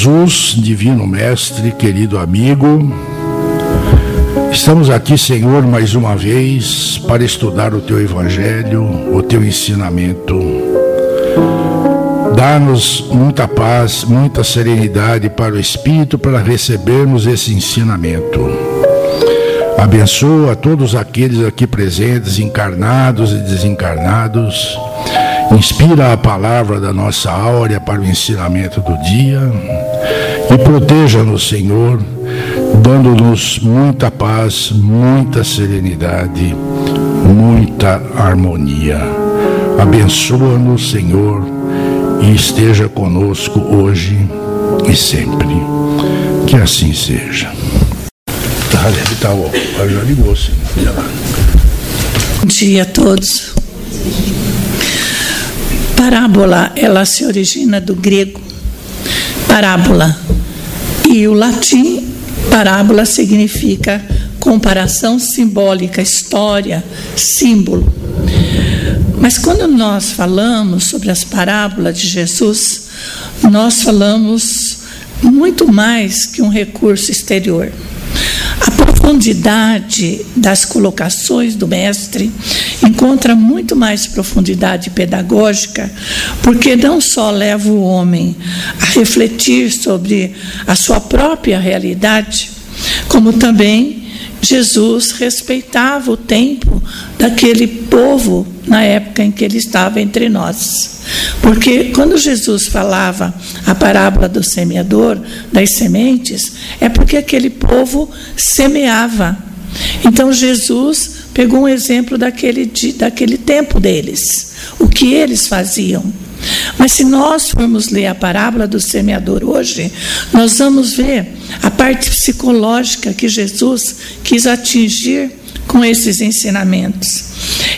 Jesus, divino mestre, querido amigo, estamos aqui, Senhor, mais uma vez para estudar o teu evangelho, o teu ensinamento. Dá-nos muita paz, muita serenidade para o espírito para recebermos esse ensinamento. Abençoa todos aqueles aqui presentes, encarnados e desencarnados Inspira a palavra da nossa áurea para o ensinamento do dia e proteja-nos, Senhor, dando-nos muita paz, muita serenidade, muita harmonia. Abençoa-nos, Senhor, e esteja conosco hoje e sempre. Que assim seja. Tá, tá, Bom dia a todos parábola, ela se origina do grego parábola. E o latim, parábola significa comparação simbólica, história, símbolo. Mas quando nós falamos sobre as parábolas de Jesus, nós falamos muito mais que um recurso exterior. A profundidade das colocações do mestre encontra muito mais profundidade pedagógica, porque não só leva o homem a refletir sobre a sua própria realidade, como também Jesus respeitava o tempo daquele povo na época em que ele estava entre nós. Porque quando Jesus falava a parábola do semeador, das sementes, é porque aquele povo semeava. Então Jesus pegou um exemplo daquele, daquele tempo deles, o que eles faziam. Mas se nós formos ler a parábola do semeador hoje, nós vamos ver a parte psicológica que Jesus quis atingir com esses ensinamentos.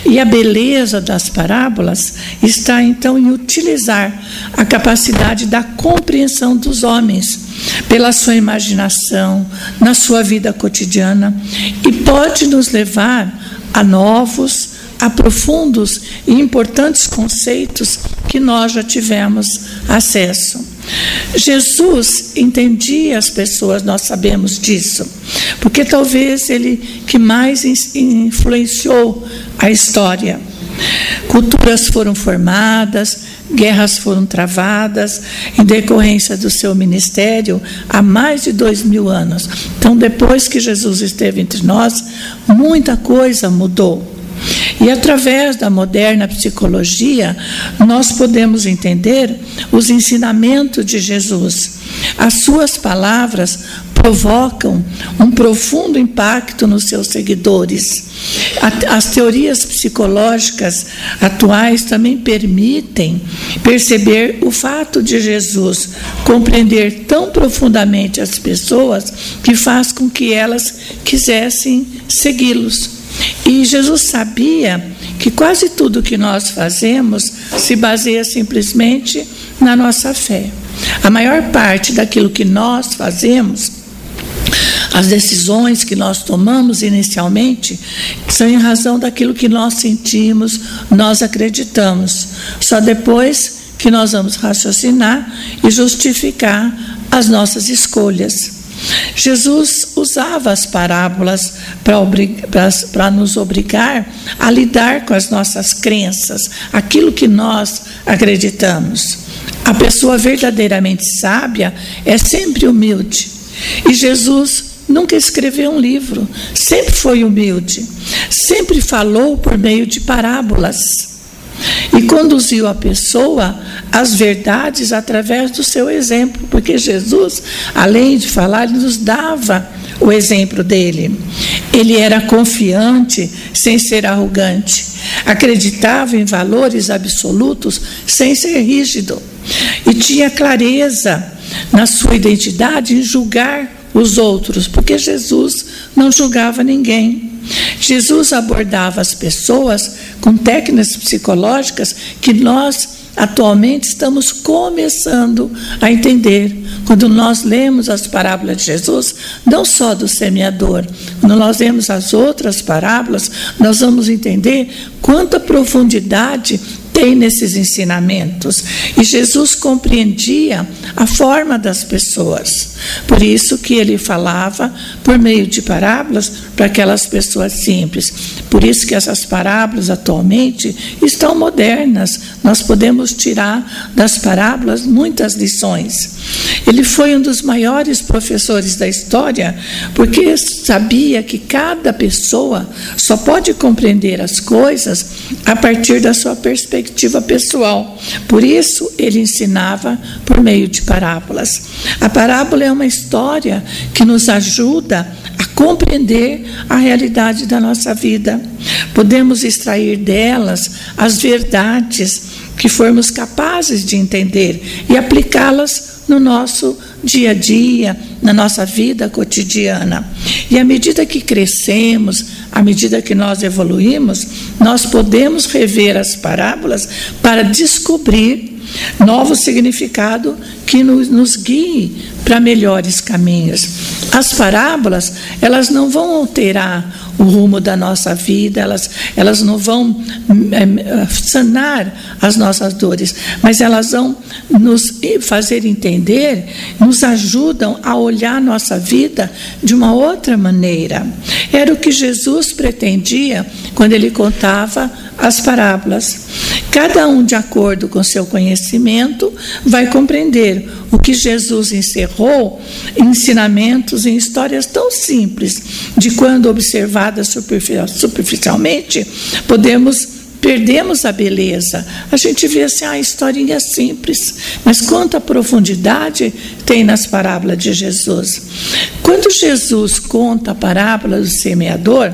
E a beleza das parábolas está então em utilizar a capacidade da compreensão dos homens pela sua imaginação, na sua vida cotidiana, e pode nos levar a novos, a profundos e importantes conceitos que nós já tivemos acesso. Jesus entendia as pessoas, nós sabemos disso, porque talvez ele que mais influenciou a história. Culturas foram formadas, guerras foram travadas em decorrência do seu ministério há mais de dois mil anos. Então, depois que Jesus esteve entre nós, muita coisa mudou. E através da moderna psicologia, nós podemos entender os ensinamentos de Jesus. As suas palavras provocam um profundo impacto nos seus seguidores. As teorias psicológicas atuais também permitem perceber o fato de Jesus compreender tão profundamente as pessoas que faz com que elas quisessem segui-los. E Jesus sabia que quase tudo que nós fazemos se baseia simplesmente na nossa fé. A maior parte daquilo que nós fazemos, as decisões que nós tomamos inicialmente, são em razão daquilo que nós sentimos, nós acreditamos. Só depois que nós vamos raciocinar e justificar as nossas escolhas. Jesus usava as parábolas para nos obrigar a lidar com as nossas crenças, aquilo que nós acreditamos. A pessoa verdadeiramente sábia é sempre humilde. E Jesus nunca escreveu um livro, sempre foi humilde, sempre falou por meio de parábolas. E conduziu a pessoa às verdades através do seu exemplo, porque Jesus, além de falar, nos dava o exemplo dele. Ele era confiante sem ser arrogante, acreditava em valores absolutos sem ser rígido. E tinha clareza na sua identidade em julgar os outros, porque Jesus não julgava ninguém. Jesus abordava as pessoas com técnicas psicológicas que nós atualmente estamos começando a entender. Quando nós lemos as parábolas de Jesus, não só do semeador, quando nós lemos as outras parábolas, nós vamos entender quanta profundidade tem nesses ensinamentos. E Jesus compreendia a forma das pessoas. Por isso que ele falava por meio de parábolas para aquelas pessoas simples. Por isso que essas parábolas atualmente estão modernas. Nós podemos tirar das parábolas muitas lições. Ele foi um dos maiores professores da história, porque sabia que cada pessoa só pode compreender as coisas a partir da sua perspectiva pessoal. Por isso, ele ensinava por meio de parábolas. A parábola é uma história que nos ajuda a compreender a realidade da nossa vida. Podemos extrair delas as verdades que formos capazes de entender e aplicá-las no nosso dia a dia, na nossa vida cotidiana. E à medida que crescemos, à medida que nós evoluímos, nós podemos rever as parábolas para descobrir novo significado que nos, nos guie para melhores caminhos. As parábolas, elas não vão alterar o rumo da nossa vida, elas, elas não vão é, sanar as nossas dores, mas elas vão nos fazer entender, nos ajudam a olhar nossa vida de uma outra maneira. Era o que Jesus pretendia quando ele contava as parábolas. Cada um, de acordo com seu conhecimento, vai compreender o que Jesus encerrou em ensinamentos em histórias tão simples, de quando observadas superficialmente, podemos perdemos a beleza. A gente vê assim, a historinha simples, mas quanta profundidade tem nas parábolas de Jesus. Quando Jesus conta a parábola do semeador,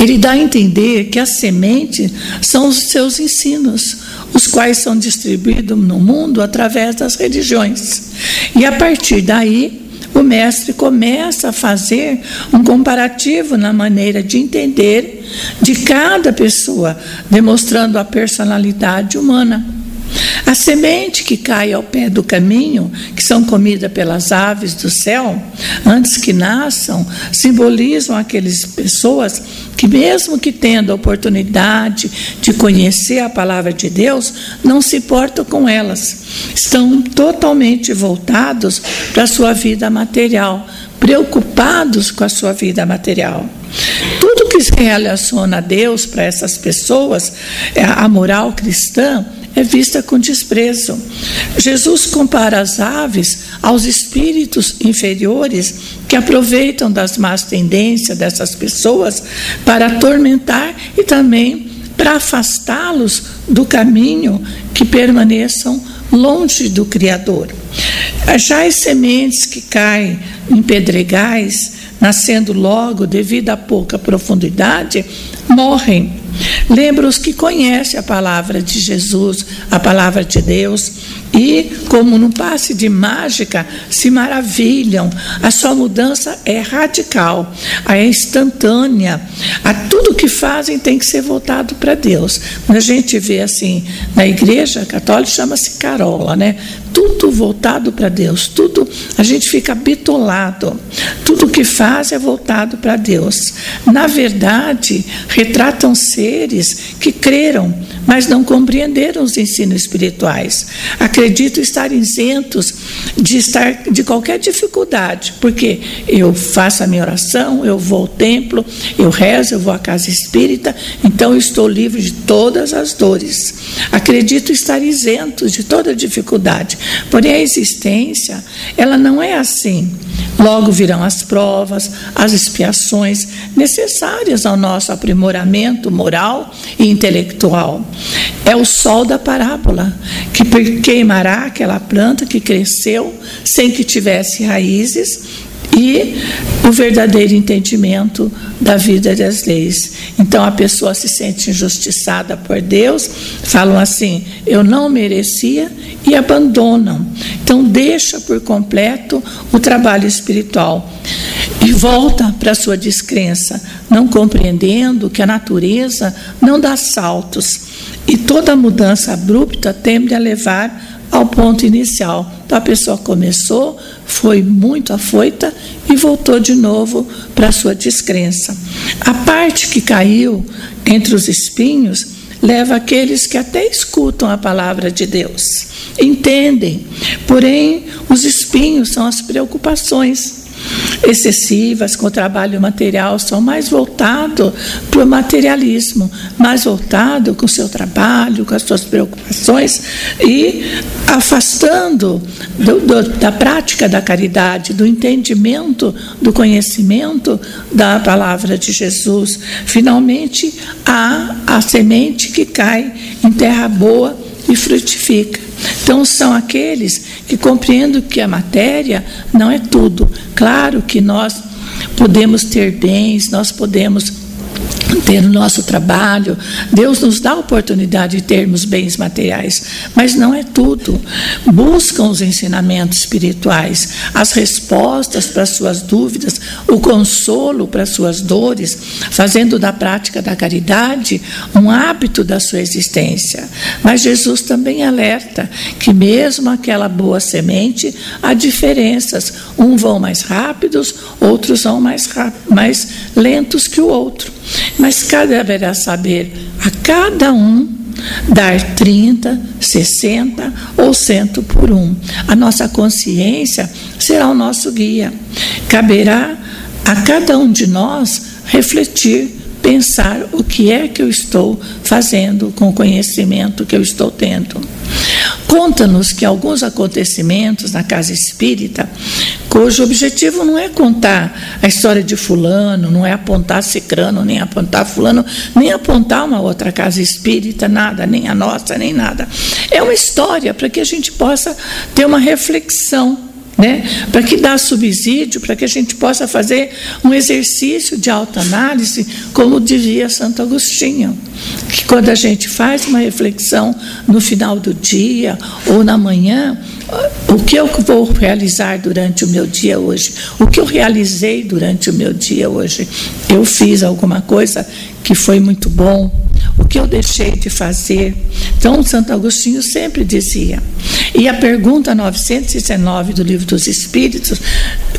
ele dá a entender que a semente são os seus ensinos, os quais são distribuídos no mundo através das religiões. E a partir daí, o mestre começa a fazer um comparativo na maneira de entender de cada pessoa, demonstrando a personalidade humana. A semente que cai ao pé do caminho, que são comidas pelas aves do céu, antes que nasçam, simbolizam aquelas pessoas que, mesmo que tendo a oportunidade de conhecer a palavra de Deus, não se portam com elas. Estão totalmente voltados para a sua vida material, preocupados com a sua vida material. Tudo que se relaciona a Deus para essas pessoas, é a moral cristã, é vista com desprezo. Jesus compara as aves aos espíritos inferiores que aproveitam das más tendências dessas pessoas para atormentar e também para afastá-los do caminho que permaneçam longe do Criador. Já as sementes que caem em pedregais, nascendo logo devido à pouca profundidade, morrem Lembra os que conhecem a palavra de Jesus, a palavra de Deus, e, como num passe de mágica, se maravilham. A sua mudança é radical, é instantânea. A tudo que fazem tem que ser voltado para Deus. Quando a gente vê assim, na igreja católica chama-se carola, né? Tudo voltado para Deus, tudo a gente fica bitolado. Tudo que faz é voltado para Deus. Na verdade, retratam seres que creram, mas não compreenderam os ensinos espirituais. Acredito estar isentos de estar de qualquer dificuldade, porque eu faço a minha oração, eu vou ao templo, eu rezo, eu vou à casa espírita, então estou livre de todas as dores. Acredito estar isento de toda dificuldade. Porém a existência, ela não é assim. Logo virão as provas, as expiações necessárias ao nosso aprimoramento moral e intelectual. É o sol da parábola que queimará aquela planta que cresceu sem que tivesse raízes e o verdadeiro entendimento da vida das leis. Então a pessoa se sente injustiçada por Deus, falam assim: eu não merecia e abandonam. Então deixa por completo o trabalho espiritual e volta para sua descrença, não compreendendo que a natureza não dá saltos e toda mudança abrupta tende a levar ao ponto inicial. Então a pessoa começou, foi muito afoita e voltou de novo para a sua descrença. A parte que caiu entre os espinhos leva aqueles que até escutam a palavra de Deus, entendem, porém os espinhos são as preocupações excessivas com o trabalho material são mais voltados para o materialismo, mais voltado com o seu trabalho, com as suas preocupações e afastando do, do, da prática da caridade, do entendimento, do conhecimento da palavra de Jesus. Finalmente, há a semente que cai em terra boa e frutifica. Então, são aqueles que compreendem que a matéria não é tudo. Claro que nós podemos ter bens, nós podemos ter o nosso trabalho. Deus nos dá a oportunidade de termos bens materiais, mas não é tudo. Buscam os ensinamentos espirituais, as respostas para as suas dúvidas, o consolo para as suas dores, fazendo da prática da caridade um hábito da sua existência. Mas Jesus também alerta que mesmo aquela boa semente, há diferenças. Um vão mais rápidos, outros vão mais, mais lentos que o outro. Mas cada deverá saber a cada um dar 30, 60 ou 100 por um. A nossa consciência será o nosso guia. Caberá a cada um de nós refletir, pensar o que é que eu estou fazendo com o conhecimento que eu estou tendo. Conta-nos que alguns acontecimentos na casa espírita cujo objetivo não é contar a história de fulano, não é apontar cicrano, nem apontar fulano, nem apontar uma outra casa espírita, nada, nem a nossa, nem nada. É uma história para que a gente possa ter uma reflexão né? para que dá subsídio, para que a gente possa fazer um exercício de autoanálise, como dizia Santo Agostinho, que quando a gente faz uma reflexão no final do dia ou na manhã, o que eu vou realizar durante o meu dia hoje? O que eu realizei durante o meu dia hoje? Eu fiz alguma coisa que foi muito bom? O que eu deixei de fazer? Então, Santo Agostinho sempre dizia. E a pergunta 919 do Livro dos Espíritos,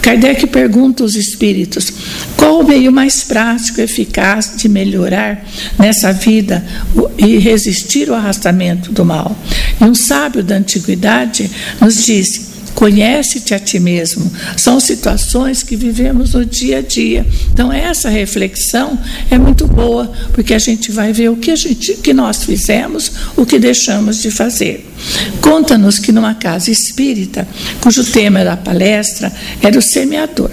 Kardec pergunta aos espíritos: qual o meio mais prático e eficaz de melhorar nessa vida e resistir ao arrastamento do mal? E um sábio da antiguidade nos disse: Conhece-te a ti mesmo. São situações que vivemos no dia a dia. Então essa reflexão é muito boa, porque a gente vai ver o que a gente que nós fizemos, o que deixamos de fazer. Conta-nos que numa casa espírita, cujo tema da palestra era o semeador.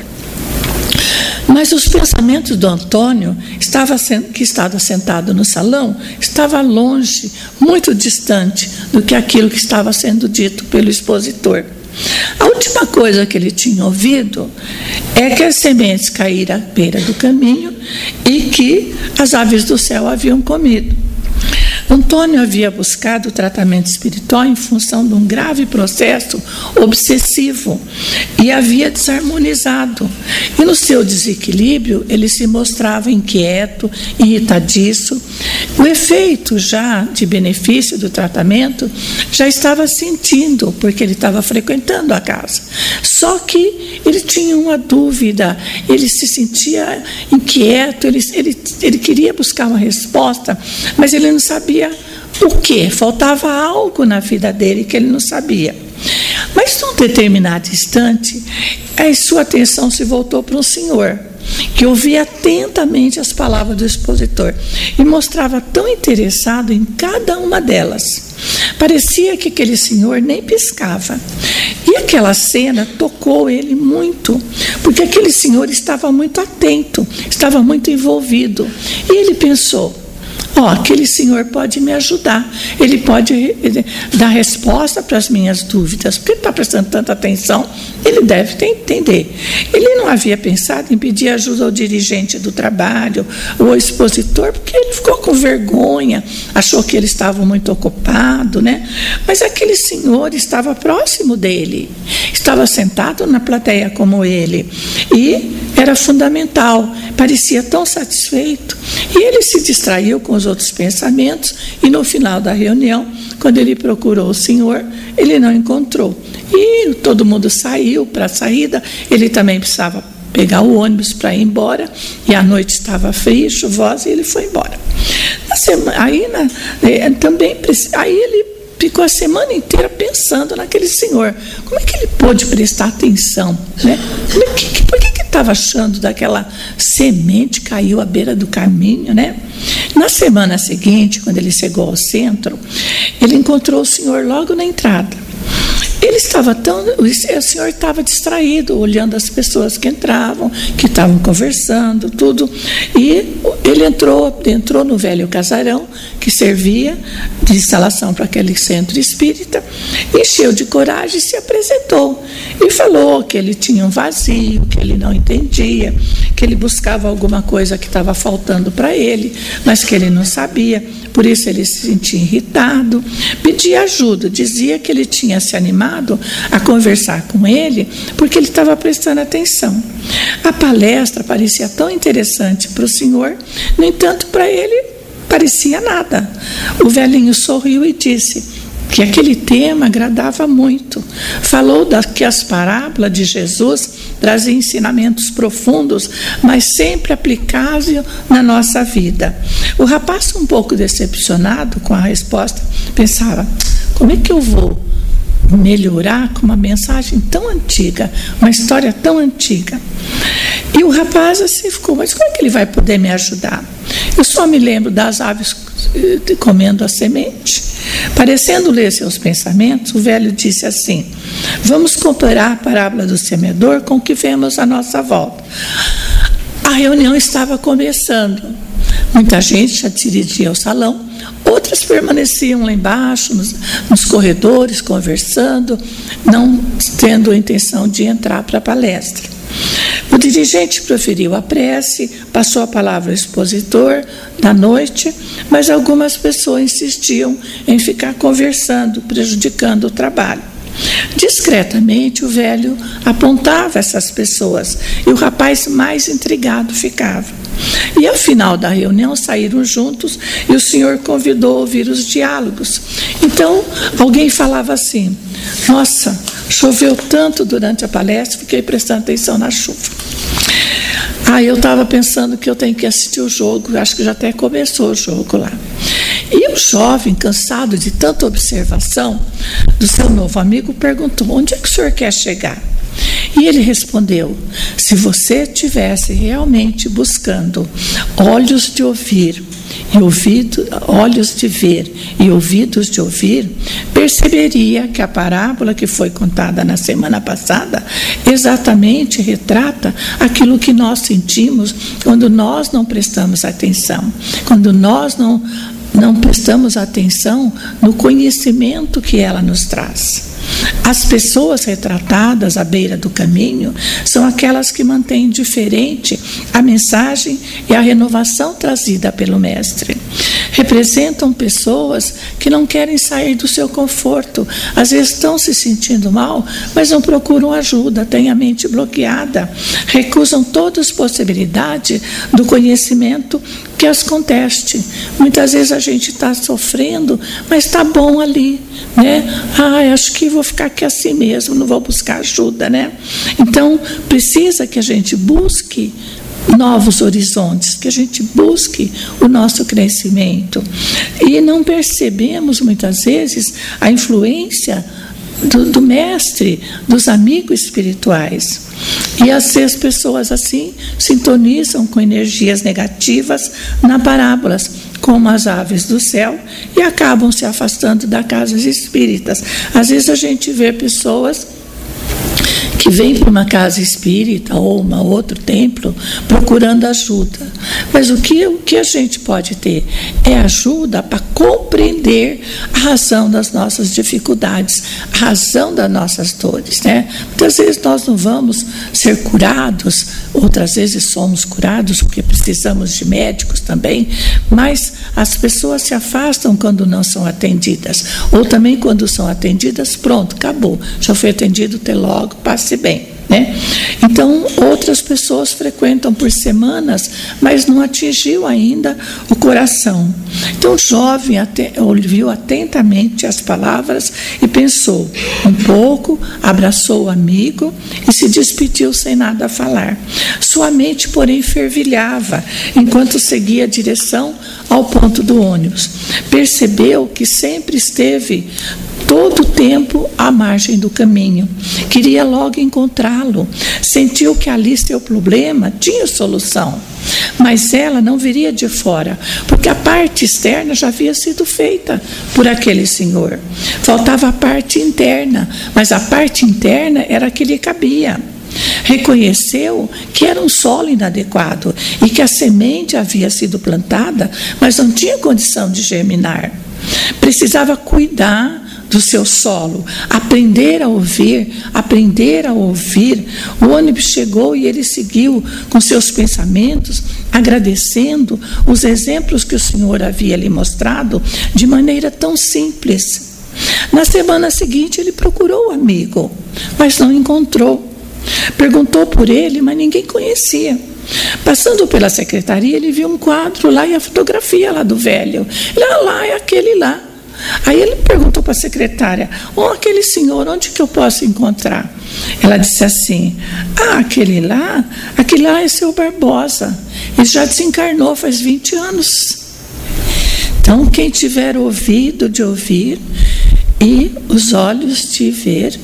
Mas os pensamentos do Antônio, estava, que estava sentado no salão, estava longe, muito distante do que aquilo que estava sendo dito pelo expositor. A última coisa que ele tinha ouvido é que as sementes caíram à beira do caminho e que as aves do céu haviam comido. Antônio havia buscado tratamento espiritual em função de um grave processo obsessivo e havia desarmonizado. E no seu desequilíbrio, ele se mostrava inquieto, irritadiço. O efeito já de benefício do tratamento já estava sentindo, porque ele estava frequentando a casa. Só que ele tinha uma dúvida, ele se sentia inquieto, ele, ele, ele queria buscar uma resposta, mas ele não sabia sabia o que, faltava algo na vida dele que ele não sabia. Mas num determinado instante, a sua atenção se voltou para um senhor que ouvia atentamente as palavras do expositor e mostrava tão interessado em cada uma delas. Parecia que aquele senhor nem piscava. E aquela cena tocou ele muito, porque aquele senhor estava muito atento, estava muito envolvido. E ele pensou: Ó, aquele senhor pode me ajudar, ele pode dar resposta para as minhas dúvidas, porque está prestando tanta atenção, ele deve entender. Ele não havia pensado em pedir ajuda ao dirigente do trabalho, ou ao expositor, porque ele ficou com vergonha, achou que ele estava muito ocupado, né? Mas aquele senhor estava próximo dele, estava sentado na plateia como ele, e era fundamental, parecia tão satisfeito. E ele se distraiu com os outros pensamentos, e no final da reunião, quando ele procurou o Senhor, ele não encontrou. E todo mundo saiu para a saída, ele também precisava pegar o ônibus para ir embora, e a noite estava fria, chuvosa, e ele foi embora. Na semana, aí na, é, também, aí ele ficou a semana inteira pensando naquele senhor. Como é que ele pôde prestar atenção? Né? Como é que, que estava achando daquela semente caiu à beira do caminho? Né? Na semana seguinte, quando ele chegou ao centro, ele encontrou o senhor logo na entrada. Ele estava tão. O senhor estava distraído, olhando as pessoas que entravam, que estavam conversando, tudo. E ele entrou, entrou no velho casarão, que servia de instalação para aquele centro espírita, encheu de coragem e se apresentou. E falou que ele tinha um vazio, que ele não entendia, que ele buscava alguma coisa que estava faltando para ele, mas que ele não sabia. Por isso ele se sentia irritado, pedia ajuda, dizia que ele tinha se animado a conversar com ele porque ele estava prestando atenção. A palestra parecia tão interessante para o senhor, no entanto, para ele parecia nada. O velhinho sorriu e disse: que aquele tema agradava muito. Falou da, que as parábolas de Jesus traziam ensinamentos profundos, mas sempre aplicáveis na nossa vida. O rapaz, um pouco decepcionado com a resposta, pensava: como é que eu vou melhorar com uma mensagem tão antiga, uma história tão antiga? E o rapaz assim ficou: mas como é que ele vai poder me ajudar? Eu só me lembro das aves eh, comendo a semente. Parecendo ler seus pensamentos, o velho disse assim: Vamos comparar a parábola do semeador com o que vemos à nossa volta. A reunião estava começando. Muita gente já dirigia ao salão, outras permaneciam lá embaixo, nos, nos corredores, conversando, não tendo a intenção de entrar para a palestra. O dirigente proferiu a prece, passou a palavra ao expositor da noite, mas algumas pessoas insistiam em ficar conversando, prejudicando o trabalho. Discretamente, o velho apontava essas pessoas e o rapaz mais intrigado ficava. E ao final da reunião saíram juntos e o senhor convidou a ouvir os diálogos. Então, alguém falava assim: Nossa, choveu tanto durante a palestra, fiquei prestando atenção na chuva. Ah, eu estava pensando que eu tenho que assistir o jogo, acho que já até começou o jogo lá. E o jovem, cansado de tanta observação do seu novo amigo, perguntou: onde é que o senhor quer chegar? E ele respondeu: se você estivesse realmente buscando olhos de ouvir e ouvido, olhos de ver e ouvidos de ouvir, perceberia que a parábola que foi contada na semana passada exatamente retrata aquilo que nós sentimos quando nós não prestamos atenção, quando nós não, não prestamos atenção no conhecimento que ela nos traz. As pessoas retratadas à beira do caminho são aquelas que mantêm diferente a mensagem e a renovação trazida pelo Mestre. Representam pessoas que não querem sair do seu conforto, às vezes estão se sentindo mal, mas não procuram ajuda, têm a mente bloqueada, recusam todas as possibilidades do conhecimento que as conteste. Muitas vezes a gente está sofrendo, mas está bom ali, né? Ah, acho que vou ficar aqui assim mesmo, não vou buscar ajuda, né? Então, precisa que a gente busque novos horizontes, que a gente busque o nosso crescimento. E não percebemos muitas vezes a influência do, do mestre, dos amigos espirituais. E às vezes pessoas assim sintonizam com energias negativas na parábolas, como as aves do céu, e acabam se afastando das casas espíritas. Às vezes a gente vê pessoas que vem para uma casa espírita ou um outro templo procurando ajuda. Mas o que, o que a gente pode ter é ajuda para compreender a razão das nossas dificuldades, a razão das nossas dores. Né? Muitas vezes nós não vamos ser curados, outras vezes somos curados porque precisamos de médicos também, mas as pessoas se afastam quando não são atendidas, ou também quando são atendidas, pronto, acabou, já foi atendido, até logo, passe bem. Né? Então, outras pessoas frequentam por semanas, mas não atingiu ainda o coração. Então, o jovem ouviu atentamente as palavras e pensou um pouco, abraçou o amigo e se despediu sem nada falar. Sua mente, porém, fervilhava enquanto seguia a direção ao ponto do ônibus. Percebeu que sempre esteve todo o tempo à margem do caminho. Queria logo encontrá-lo. Sentiu que ali seu problema tinha solução. Mas ela não viria de fora, porque a parte externa já havia sido feita por aquele senhor. Faltava a parte interna, mas a parte interna era a que lhe cabia. Reconheceu que era um solo inadequado e que a semente havia sido plantada, mas não tinha condição de germinar. Precisava cuidar do seu solo, aprender a ouvir, aprender a ouvir. O ônibus chegou e ele seguiu com seus pensamentos, agradecendo os exemplos que o Senhor havia lhe mostrado de maneira tão simples. Na semana seguinte, ele procurou o amigo, mas não encontrou. Perguntou por ele, mas ninguém conhecia. Passando pela secretaria, ele viu um quadro lá e a fotografia lá do velho. Ele, ah, lá é aquele lá. Aí ele perguntou para a secretária: oh, aquele senhor, onde que eu posso encontrar? Ela disse assim: Ah, aquele lá, aquele lá é seu Barbosa. Ele já desencarnou faz 20 anos. Então, quem tiver ouvido de ouvir e os olhos de ver,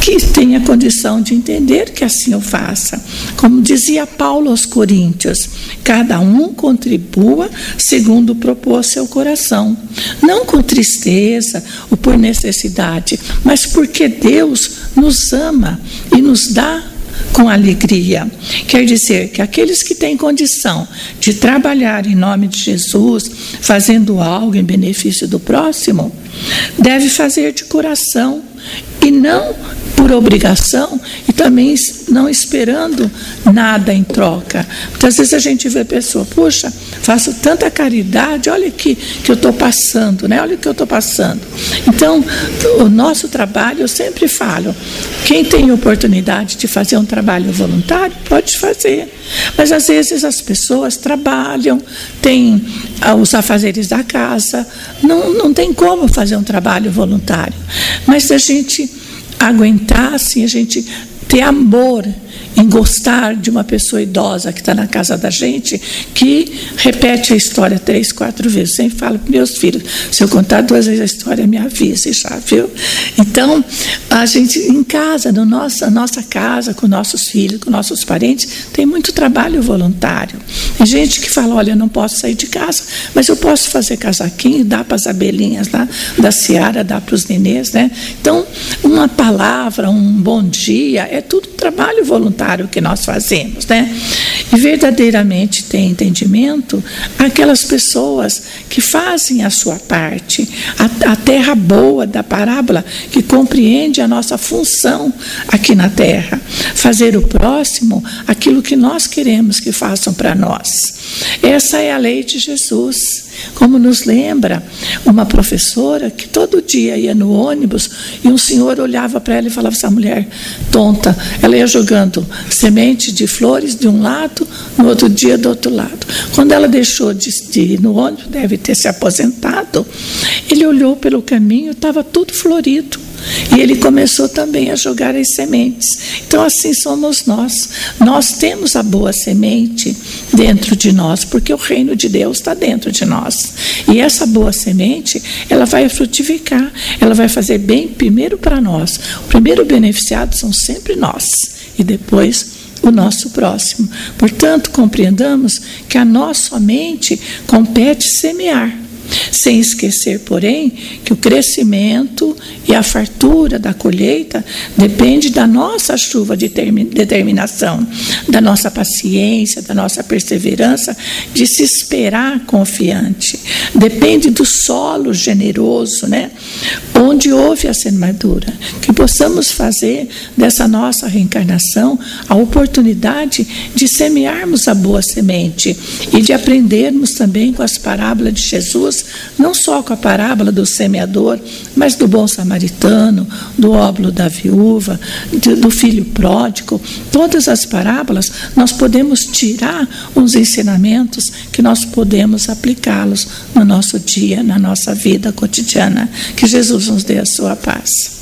que tenha condição de entender que assim o faça. Como dizia Paulo aos Coríntios, cada um contribua segundo propôs seu coração, não com tristeza ou por necessidade, mas porque Deus nos ama e nos dá com alegria. Quer dizer que aqueles que têm condição de trabalhar em nome de Jesus, fazendo algo em benefício do próximo, deve fazer de coração e não por obrigação e também não esperando nada em troca. Muitas vezes a gente vê a pessoa, puxa, faço tanta caridade, olha aqui que eu estou passando, né? olha o que eu estou passando. Então, o nosso trabalho, eu sempre falo, quem tem oportunidade de fazer um trabalho voluntário, pode fazer. Mas às vezes as pessoas trabalham, têm ah, os afazeres da casa, não, não tem como fazer um trabalho voluntário. Mas a gente aguentar, assim, a gente ter amor em gostar de uma pessoa idosa que está na casa da gente, que repete a história três, quatro vezes. Sempre falo para meus filhos: se eu contar duas vezes a história, me avise já, viu? Então, a gente, em casa, no nossa, nossa casa, com nossos filhos, com nossos parentes, tem muito trabalho voluntário. Tem gente que fala: olha, eu não posso sair de casa, mas eu posso fazer casaquinho, dar para as abelhinhas lá da Seara, dar para os nenês, né? Então, uma palavra, um bom dia, é tudo trabalho voluntário que nós fazemos, né? E verdadeiramente tem entendimento aquelas pessoas que fazem a sua parte, a, a terra boa da parábola, que compreende a nossa função aqui na terra, fazer o próximo aquilo que nós queremos que façam para nós. Essa é a lei de Jesus. Como nos lembra uma professora que todo dia ia no ônibus e um senhor olhava para ela e falava: essa mulher tonta. Ela ia jogando semente de flores de um lado, no outro dia do outro lado. Quando ela deixou de, de ir no ônibus, deve ter se aposentado, ele olhou pelo caminho, estava tudo florido. E ele começou também a jogar as sementes. Então, assim somos nós. Nós temos a boa semente dentro de nós, porque o reino de Deus está dentro de nós. E essa boa semente, ela vai frutificar, ela vai fazer bem primeiro para nós. O primeiro beneficiado são sempre nós. E depois o nosso próximo. Portanto, compreendamos que a nossa mente compete semear. Sem esquecer, porém, que o crescimento e a fartura da colheita depende da nossa chuva de determinação, da nossa paciência, da nossa perseverança, de se esperar confiante. Depende do solo generoso, né? Onde houve a semeadura. Que possamos fazer dessa nossa reencarnação a oportunidade de semearmos a boa semente e de aprendermos também com as parábolas de Jesus Jesus, não só com a parábola do semeador, mas do bom samaritano, do óbolo da viúva, do filho pródigo. Todas as parábolas nós podemos tirar uns ensinamentos que nós podemos aplicá-los no nosso dia, na nossa vida cotidiana. Que Jesus nos dê a sua paz.